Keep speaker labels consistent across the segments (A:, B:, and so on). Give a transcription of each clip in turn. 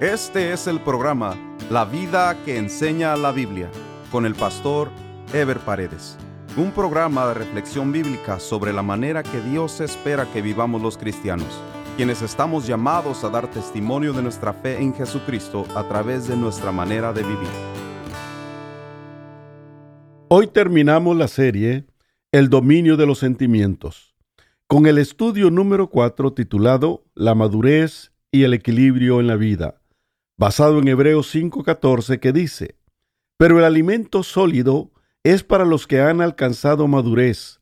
A: Este es el programa La vida que enseña la Biblia con el pastor Ever Paredes. Un programa de reflexión bíblica sobre la manera que Dios espera que vivamos los cristianos, quienes estamos llamados a dar testimonio de nuestra fe en Jesucristo a través de nuestra manera de vivir.
B: Hoy terminamos la serie El dominio de los sentimientos, con el estudio número 4 titulado La madurez y el equilibrio en la vida basado en Hebreos 5:14 que dice, pero el alimento sólido es para los que han alcanzado madurez,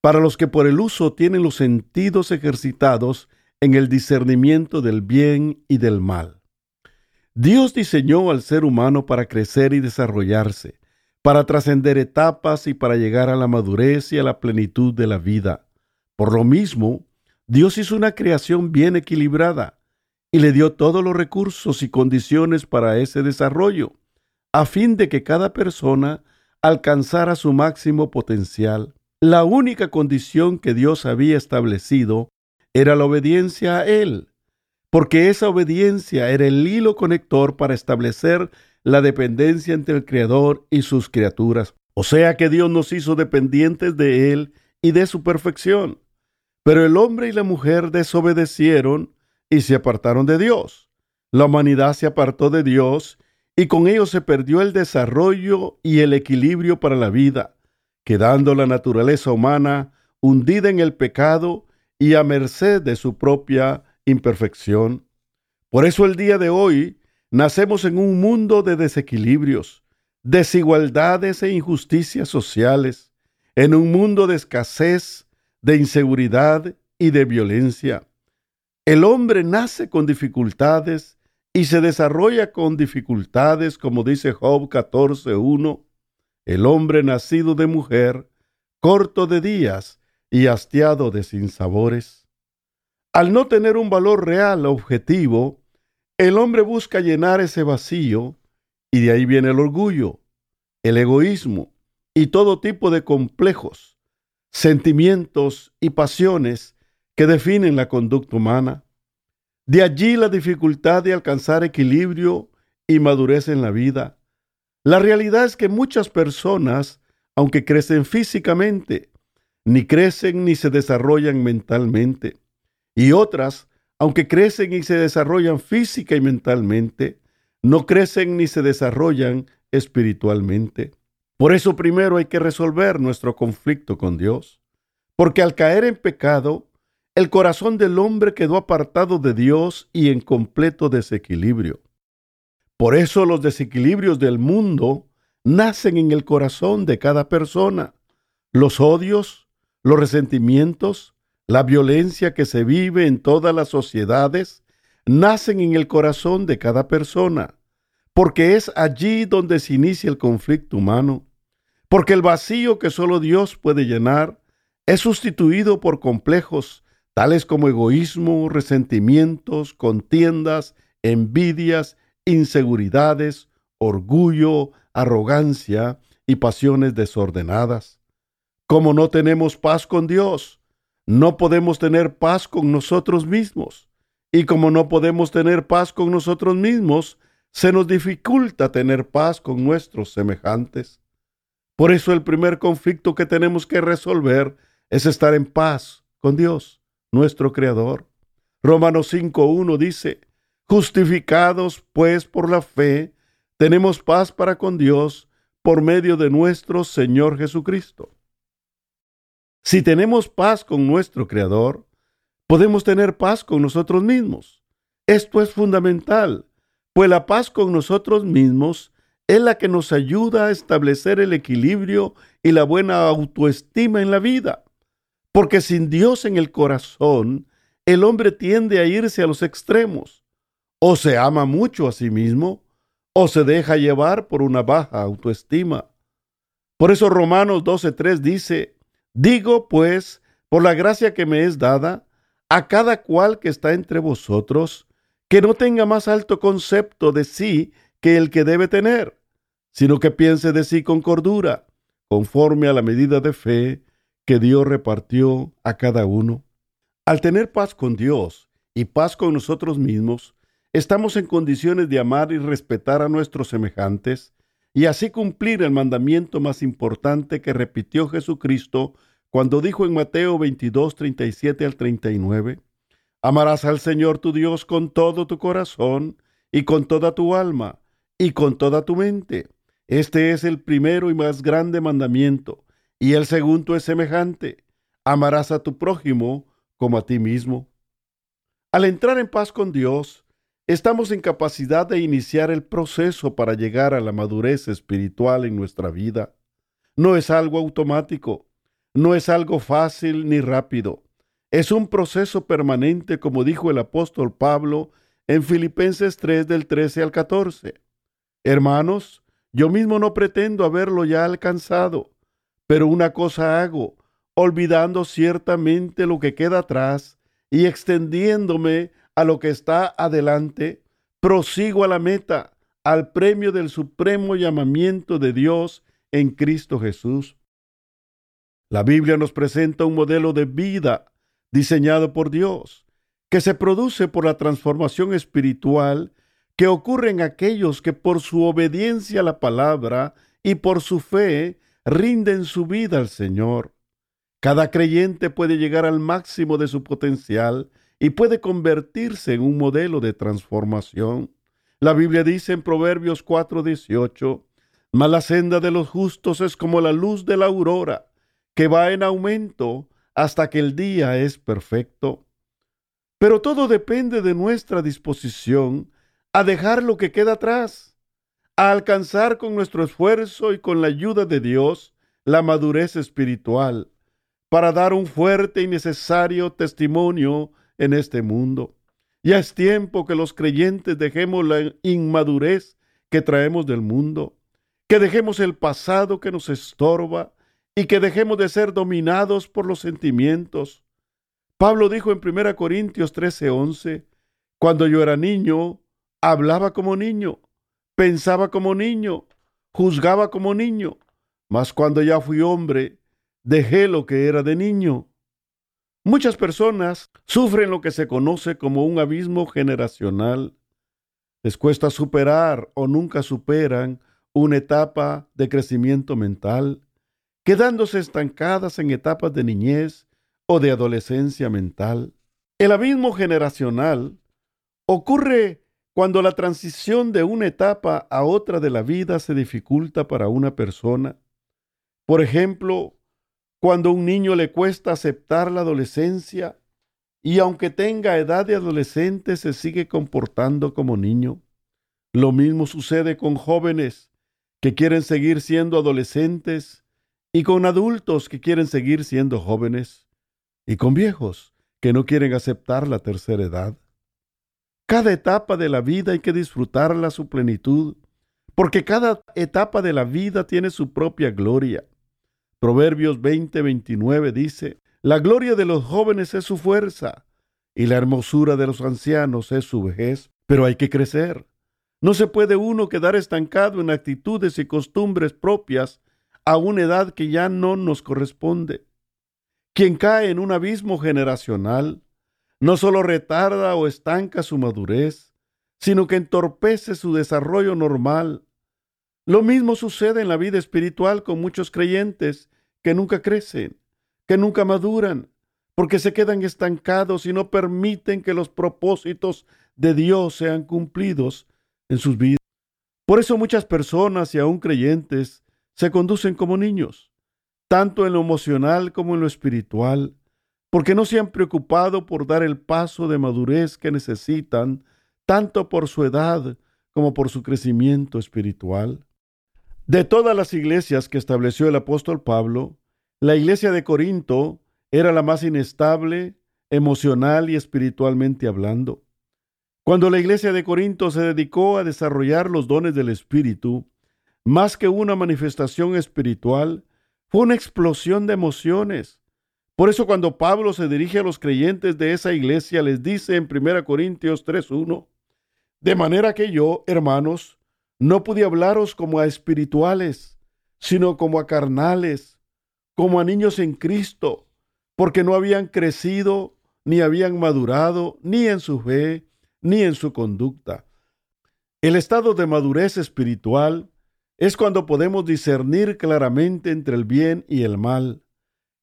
B: para los que por el uso tienen los sentidos ejercitados en el discernimiento del bien y del mal. Dios diseñó al ser humano para crecer y desarrollarse, para trascender etapas y para llegar a la madurez y a la plenitud de la vida. Por lo mismo, Dios hizo una creación bien equilibrada, y le dio todos los recursos y condiciones para ese desarrollo, a fin de que cada persona alcanzara su máximo potencial. La única condición que Dios había establecido era la obediencia a Él, porque esa obediencia era el hilo conector para establecer la dependencia entre el Creador y sus criaturas. O sea que Dios nos hizo dependientes de Él y de su perfección. Pero el hombre y la mujer desobedecieron y se apartaron de Dios. La humanidad se apartó de Dios y con ello se perdió el desarrollo y el equilibrio para la vida, quedando la naturaleza humana hundida en el pecado y a merced de su propia imperfección. Por eso el día de hoy nacemos en un mundo de desequilibrios, desigualdades e injusticias sociales, en un mundo de escasez, de inseguridad y de violencia. El hombre nace con dificultades y se desarrolla con dificultades, como dice Job 14.1. El hombre nacido de mujer, corto de días y hastiado de sinsabores. Al no tener un valor real objetivo, el hombre busca llenar ese vacío y de ahí viene el orgullo, el egoísmo y todo tipo de complejos, sentimientos y pasiones que definen la conducta humana. De allí la dificultad de alcanzar equilibrio y madurez en la vida. La realidad es que muchas personas, aunque crecen físicamente, ni crecen ni se desarrollan mentalmente. Y otras, aunque crecen y se desarrollan física y mentalmente, no crecen ni se desarrollan espiritualmente. Por eso primero hay que resolver nuestro conflicto con Dios. Porque al caer en pecado, el corazón del hombre quedó apartado de Dios y en completo desequilibrio. Por eso los desequilibrios del mundo nacen en el corazón de cada persona. Los odios, los resentimientos, la violencia que se vive en todas las sociedades, nacen en el corazón de cada persona, porque es allí donde se inicia el conflicto humano, porque el vacío que solo Dios puede llenar es sustituido por complejos tales como egoísmo, resentimientos, contiendas, envidias, inseguridades, orgullo, arrogancia y pasiones desordenadas. Como no tenemos paz con Dios, no podemos tener paz con nosotros mismos. Y como no podemos tener paz con nosotros mismos, se nos dificulta tener paz con nuestros semejantes. Por eso el primer conflicto que tenemos que resolver es estar en paz con Dios nuestro Creador. Romanos 5.1 dice, justificados pues por la fe, tenemos paz para con Dios por medio de nuestro Señor Jesucristo. Si tenemos paz con nuestro Creador, podemos tener paz con nosotros mismos. Esto es fundamental, pues la paz con nosotros mismos es la que nos ayuda a establecer el equilibrio y la buena autoestima en la vida. Porque sin Dios en el corazón, el hombre tiende a irse a los extremos. O se ama mucho a sí mismo, o se deja llevar por una baja autoestima. Por eso Romanos 12.3 dice, digo pues, por la gracia que me es dada, a cada cual que está entre vosotros, que no tenga más alto concepto de sí que el que debe tener, sino que piense de sí con cordura, conforme a la medida de fe que Dios repartió a cada uno. Al tener paz con Dios y paz con nosotros mismos, estamos en condiciones de amar y respetar a nuestros semejantes y así cumplir el mandamiento más importante que repitió Jesucristo cuando dijo en Mateo 22, 37 al 39, Amarás al Señor tu Dios con todo tu corazón y con toda tu alma y con toda tu mente. Este es el primero y más grande mandamiento, y el segundo es semejante. Amarás a tu prójimo como a ti mismo. Al entrar en paz con Dios, estamos en capacidad de iniciar el proceso para llegar a la madurez espiritual en nuestra vida. No es algo automático, no es algo fácil ni rápido. Es un proceso permanente, como dijo el apóstol Pablo en Filipenses 3 del 13 al 14. Hermanos, yo mismo no pretendo haberlo ya alcanzado, pero una cosa hago, olvidando ciertamente lo que queda atrás y extendiéndome a lo que está adelante, prosigo a la meta, al premio del supremo llamamiento de Dios en Cristo Jesús. La Biblia nos presenta un modelo de vida diseñado por Dios, que se produce por la transformación espiritual que ocurre en aquellos que por su obediencia a la palabra y por su fe rinden su vida al Señor. Cada creyente puede llegar al máximo de su potencial y puede convertirse en un modelo de transformación. La Biblia dice en Proverbios 4:18, Mas la senda de los justos es como la luz de la aurora, que va en aumento hasta que el día es perfecto. Pero todo depende de nuestra disposición a dejar lo que queda atrás, a alcanzar con nuestro esfuerzo y con la ayuda de Dios la madurez espiritual, para dar un fuerte y necesario testimonio en este mundo. Ya es tiempo que los creyentes dejemos la inmadurez que traemos del mundo, que dejemos el pasado que nos estorba y que dejemos de ser dominados por los sentimientos. Pablo dijo en 1 Corintios 13:11, cuando yo era niño, hablaba como niño, pensaba como niño, juzgaba como niño, mas cuando ya fui hombre, dejé lo que era de niño. Muchas personas sufren lo que se conoce como un abismo generacional. Les cuesta superar o nunca superan una etapa de crecimiento mental quedándose estancadas en etapas de niñez o de adolescencia mental. El abismo generacional ocurre cuando la transición de una etapa a otra de la vida se dificulta para una persona. Por ejemplo, cuando a un niño le cuesta aceptar la adolescencia y aunque tenga edad de adolescente se sigue comportando como niño. Lo mismo sucede con jóvenes que quieren seguir siendo adolescentes y con adultos que quieren seguir siendo jóvenes, y con viejos que no quieren aceptar la tercera edad. Cada etapa de la vida hay que disfrutarla a su plenitud, porque cada etapa de la vida tiene su propia gloria. Proverbios 20:29 dice, La gloria de los jóvenes es su fuerza, y la hermosura de los ancianos es su vejez, pero hay que crecer. No se puede uno quedar estancado en actitudes y costumbres propias a una edad que ya no nos corresponde. Quien cae en un abismo generacional no solo retarda o estanca su madurez, sino que entorpece su desarrollo normal. Lo mismo sucede en la vida espiritual con muchos creyentes que nunca crecen, que nunca maduran, porque se quedan estancados y no permiten que los propósitos de Dios sean cumplidos en sus vidas. Por eso muchas personas y aún creyentes se conducen como niños, tanto en lo emocional como en lo espiritual, porque no se han preocupado por dar el paso de madurez que necesitan, tanto por su edad como por su crecimiento espiritual. De todas las iglesias que estableció el apóstol Pablo, la iglesia de Corinto era la más inestable, emocional y espiritualmente hablando. Cuando la iglesia de Corinto se dedicó a desarrollar los dones del Espíritu, más que una manifestación espiritual, fue una explosión de emociones. Por eso cuando Pablo se dirige a los creyentes de esa iglesia, les dice en 1 Corintios 3.1, de manera que yo, hermanos, no pude hablaros como a espirituales, sino como a carnales, como a niños en Cristo, porque no habían crecido, ni habían madurado, ni en su fe, ni en su conducta. El estado de madurez espiritual es cuando podemos discernir claramente entre el bien y el mal,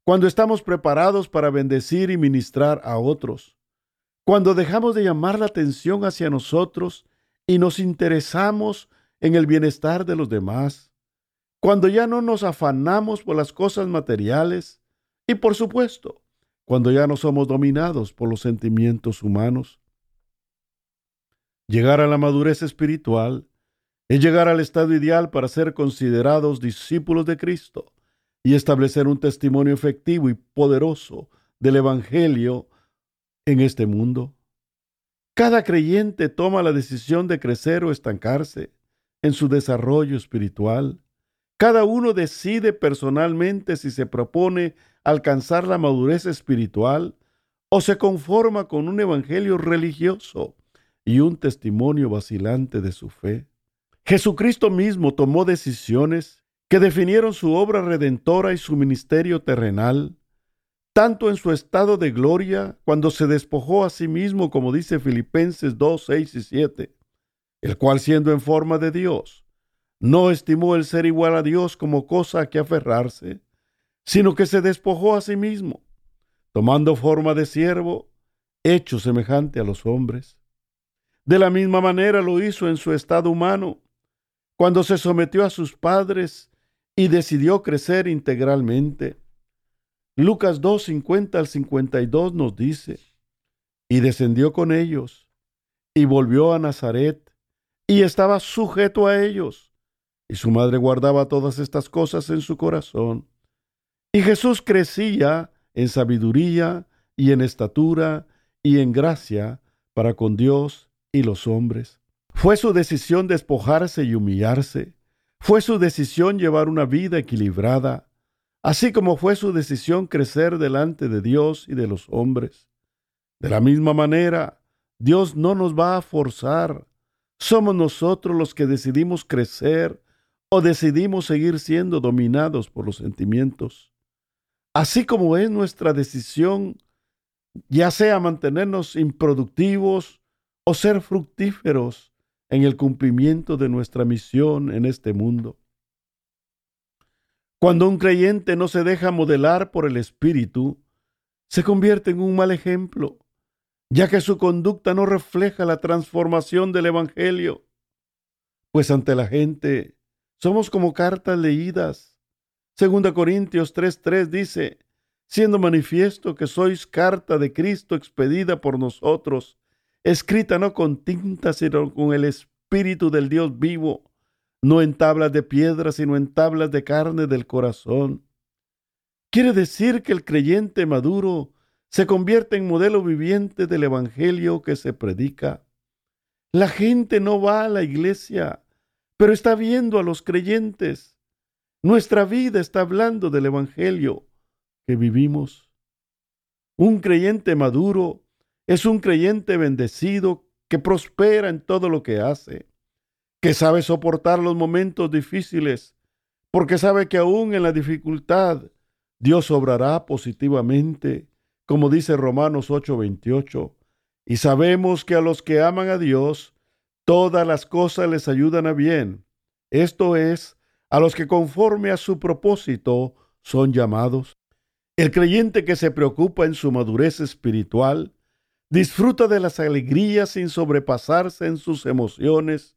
B: cuando estamos preparados para bendecir y ministrar a otros, cuando dejamos de llamar la atención hacia nosotros y nos interesamos en el bienestar de los demás, cuando ya no nos afanamos por las cosas materiales y por supuesto, cuando ya no somos dominados por los sentimientos humanos. Llegar a la madurez espiritual es llegar al estado ideal para ser considerados discípulos de Cristo y establecer un testimonio efectivo y poderoso del Evangelio en este mundo. Cada creyente toma la decisión de crecer o estancarse en su desarrollo espiritual. Cada uno decide personalmente si se propone alcanzar la madurez espiritual o se conforma con un evangelio religioso y un testimonio vacilante de su fe. Jesucristo mismo tomó decisiones que definieron su obra redentora y su ministerio terrenal, tanto en su estado de gloria, cuando se despojó a sí mismo, como dice Filipenses 2, 6 y 7, el cual siendo en forma de Dios, no estimó el ser igual a Dios como cosa a que aferrarse, sino que se despojó a sí mismo, tomando forma de siervo, hecho semejante a los hombres. De la misma manera lo hizo en su estado humano, cuando se sometió a sus padres y decidió crecer integralmente. Lucas 2, 50 al 52 nos dice, y descendió con ellos, y volvió a Nazaret, y estaba sujeto a ellos, y su madre guardaba todas estas cosas en su corazón. Y Jesús crecía en sabiduría y en estatura y en gracia para con Dios y los hombres. Fue su decisión despojarse y humillarse. Fue su decisión llevar una vida equilibrada, así como fue su decisión crecer delante de Dios y de los hombres. De la misma manera, Dios no nos va a forzar. Somos nosotros los que decidimos crecer o decidimos seguir siendo dominados por los sentimientos. Así como es nuestra decisión, ya sea mantenernos improductivos o ser fructíferos en el cumplimiento de nuestra misión en este mundo. Cuando un creyente no se deja modelar por el Espíritu, se convierte en un mal ejemplo, ya que su conducta no refleja la transformación del Evangelio. Pues ante la gente somos como cartas leídas. Segunda Corintios 3:3 dice, siendo manifiesto que sois carta de Cristo expedida por nosotros, escrita no con tinta, sino con el Espíritu del Dios vivo, no en tablas de piedra, sino en tablas de carne del corazón. Quiere decir que el creyente maduro se convierte en modelo viviente del Evangelio que se predica. La gente no va a la iglesia, pero está viendo a los creyentes. Nuestra vida está hablando del Evangelio que vivimos. Un creyente maduro es un creyente bendecido que prospera en todo lo que hace, que sabe soportar los momentos difíciles, porque sabe que aún en la dificultad Dios obrará positivamente, como dice Romanos 8:28, y sabemos que a los que aman a Dios, todas las cosas les ayudan a bien, esto es, a los que conforme a su propósito son llamados. El creyente que se preocupa en su madurez espiritual, disfruta de las alegrías sin sobrepasarse en sus emociones,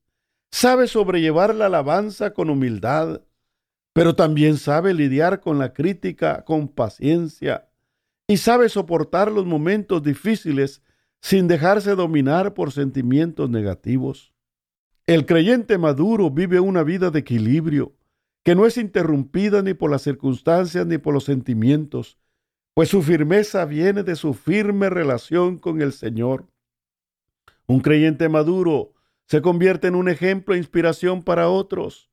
B: sabe sobrellevar la alabanza con humildad, pero también sabe lidiar con la crítica con paciencia y sabe soportar los momentos difíciles sin dejarse dominar por sentimientos negativos. El creyente maduro vive una vida de equilibrio, que no es interrumpida ni por las circunstancias ni por los sentimientos, pues su firmeza viene de su firme relación con el Señor. Un creyente maduro se convierte en un ejemplo e inspiración para otros,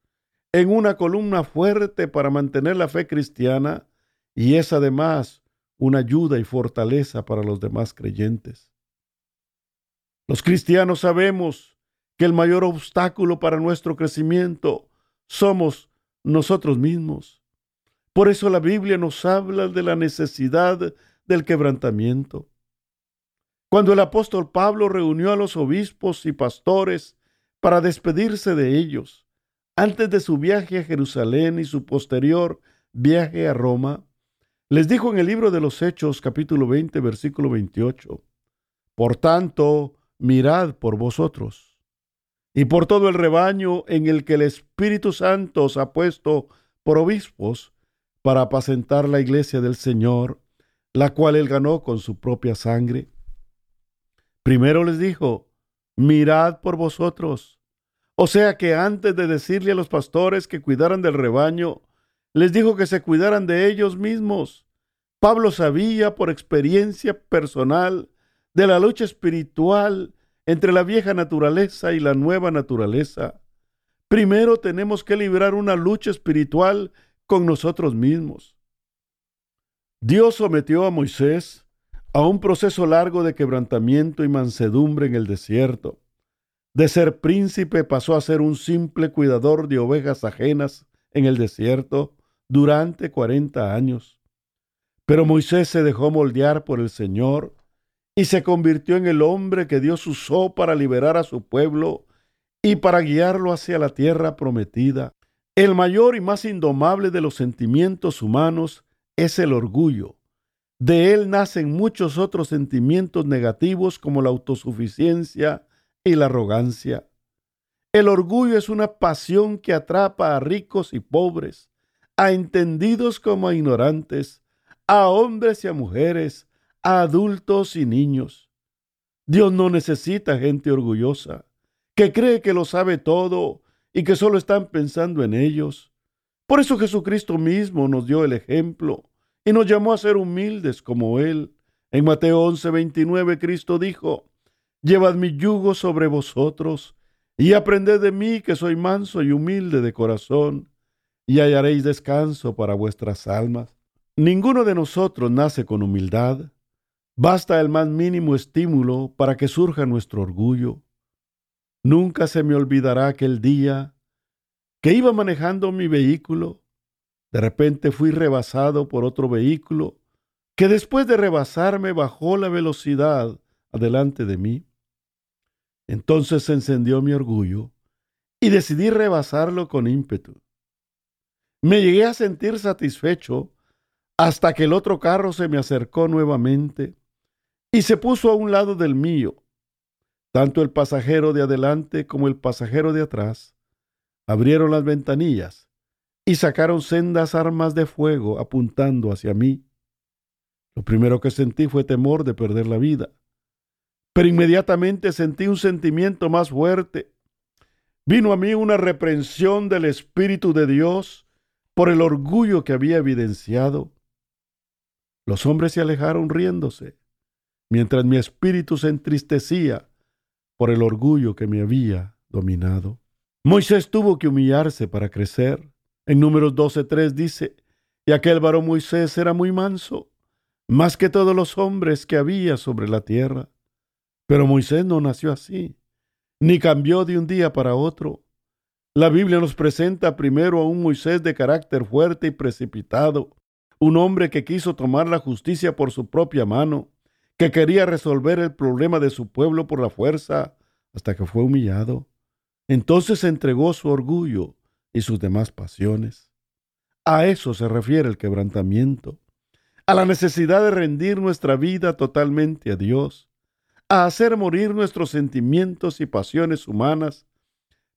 B: en una columna fuerte para mantener la fe cristiana y es además una ayuda y fortaleza para los demás creyentes. Los cristianos sabemos que el mayor obstáculo para nuestro crecimiento somos nosotros mismos. Por eso la Biblia nos habla de la necesidad del quebrantamiento. Cuando el apóstol Pablo reunió a los obispos y pastores para despedirse de ellos, antes de su viaje a Jerusalén y su posterior viaje a Roma, les dijo en el libro de los Hechos capítulo 20 versículo 28, Por tanto, mirad por vosotros y por todo el rebaño en el que el Espíritu Santo os ha puesto por obispos para apacentar la iglesia del Señor, la cual él ganó con su propia sangre. Primero les dijo, mirad por vosotros. O sea que antes de decirle a los pastores que cuidaran del rebaño, les dijo que se cuidaran de ellos mismos. Pablo sabía por experiencia personal de la lucha espiritual entre la vieja naturaleza y la nueva naturaleza. Primero tenemos que librar una lucha espiritual con nosotros mismos. Dios sometió a Moisés a un proceso largo de quebrantamiento y mansedumbre en el desierto. De ser príncipe pasó a ser un simple cuidador de ovejas ajenas en el desierto durante cuarenta años. Pero Moisés se dejó moldear por el Señor y se convirtió en el hombre que Dios usó para liberar a su pueblo y para guiarlo hacia la tierra prometida. El mayor y más indomable de los sentimientos humanos es el orgullo. De él nacen muchos otros sentimientos negativos como la autosuficiencia y la arrogancia. El orgullo es una pasión que atrapa a ricos y pobres, a entendidos como a ignorantes, a hombres y a mujeres, a adultos y niños. Dios no necesita gente orgullosa, que cree que lo sabe todo y que solo están pensando en ellos. Por eso Jesucristo mismo nos dio el ejemplo y nos llamó a ser humildes como Él. En Mateo 11, 29, Cristo dijo, Llevad mi yugo sobre vosotros y aprended de mí que soy manso y humilde de corazón, y hallaréis descanso para vuestras almas. Ninguno de nosotros nace con humildad, Basta el más mínimo estímulo para que surja nuestro orgullo. Nunca se me olvidará aquel día que iba manejando mi vehículo. De repente fui rebasado por otro vehículo que después de rebasarme bajó la velocidad adelante de mí. Entonces se encendió mi orgullo y decidí rebasarlo con ímpetu. Me llegué a sentir satisfecho hasta que el otro carro se me acercó nuevamente y se puso a un lado del mío. Tanto el pasajero de adelante como el pasajero de atrás abrieron las ventanillas y sacaron sendas armas de fuego apuntando hacia mí. Lo primero que sentí fue temor de perder la vida, pero inmediatamente sentí un sentimiento más fuerte. Vino a mí una reprensión del Espíritu de Dios por el orgullo que había evidenciado. Los hombres se alejaron riéndose mientras mi espíritu se entristecía por el orgullo que me había dominado. Moisés tuvo que humillarse para crecer. En números 12.3 dice, y aquel varón Moisés era muy manso, más que todos los hombres que había sobre la tierra. Pero Moisés no nació así, ni cambió de un día para otro. La Biblia nos presenta primero a un Moisés de carácter fuerte y precipitado, un hombre que quiso tomar la justicia por su propia mano, que quería resolver el problema de su pueblo por la fuerza hasta que fue humillado. Entonces entregó su orgullo y sus demás pasiones. A eso se refiere el quebrantamiento, a la necesidad de rendir nuestra vida totalmente a Dios, a hacer morir nuestros sentimientos y pasiones humanas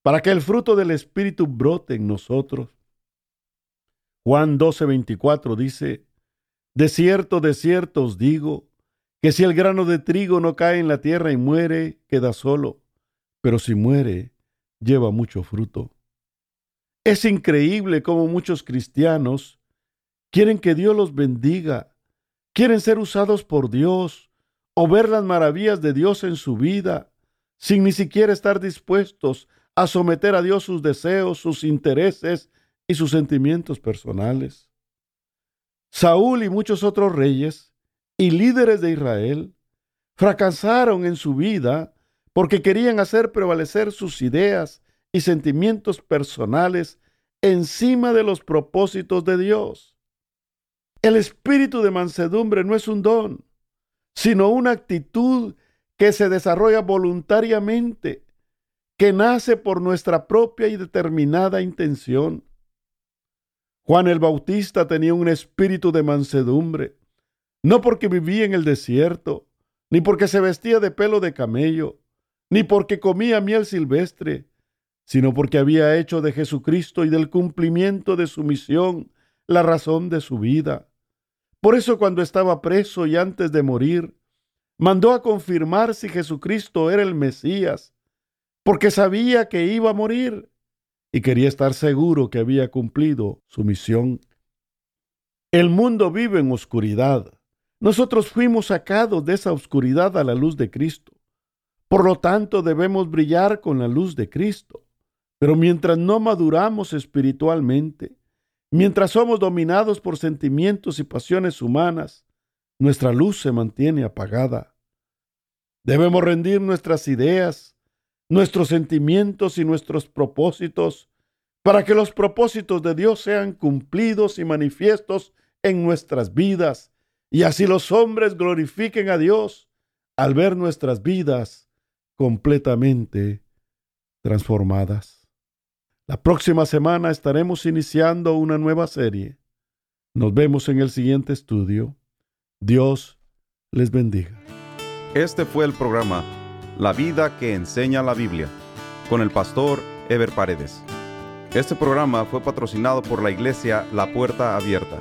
B: para que el fruto del Espíritu brote en nosotros. Juan 12:24 dice, De cierto, de cierto os digo, que si el grano de trigo no cae en la tierra y muere, queda solo, pero si muere, lleva mucho fruto. Es increíble cómo muchos cristianos quieren que Dios los bendiga, quieren ser usados por Dios o ver las maravillas de Dios en su vida, sin ni siquiera estar dispuestos a someter a Dios sus deseos, sus intereses y sus sentimientos personales. Saúl y muchos otros reyes y líderes de Israel fracasaron en su vida porque querían hacer prevalecer sus ideas y sentimientos personales encima de los propósitos de Dios. El espíritu de mansedumbre no es un don, sino una actitud que se desarrolla voluntariamente, que nace por nuestra propia y determinada intención. Juan el Bautista tenía un espíritu de mansedumbre, no porque vivía en el desierto, ni porque se vestía de pelo de camello, ni porque comía miel silvestre, sino porque había hecho de Jesucristo y del cumplimiento de su misión la razón de su vida. Por eso cuando estaba preso y antes de morir, mandó a confirmar si Jesucristo era el Mesías, porque sabía que iba a morir y quería estar seguro que había cumplido su misión. El mundo vive en oscuridad. Nosotros fuimos sacados de esa oscuridad a la luz de Cristo. Por lo tanto, debemos brillar con la luz de Cristo. Pero mientras no maduramos espiritualmente, mientras somos dominados por sentimientos y pasiones humanas, nuestra luz se mantiene apagada. Debemos rendir nuestras ideas, nuestros sentimientos y nuestros propósitos para que los propósitos de Dios sean cumplidos y manifiestos en nuestras vidas y así los hombres glorifiquen a Dios al ver nuestras vidas completamente transformadas. La próxima semana estaremos iniciando una nueva serie. Nos vemos en el siguiente estudio. Dios les bendiga.
A: Este fue el programa La vida que enseña la Biblia con el pastor Ever Paredes. Este programa fue patrocinado por la iglesia La Puerta Abierta,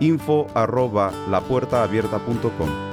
A: info arroba lapuertaabierta.com.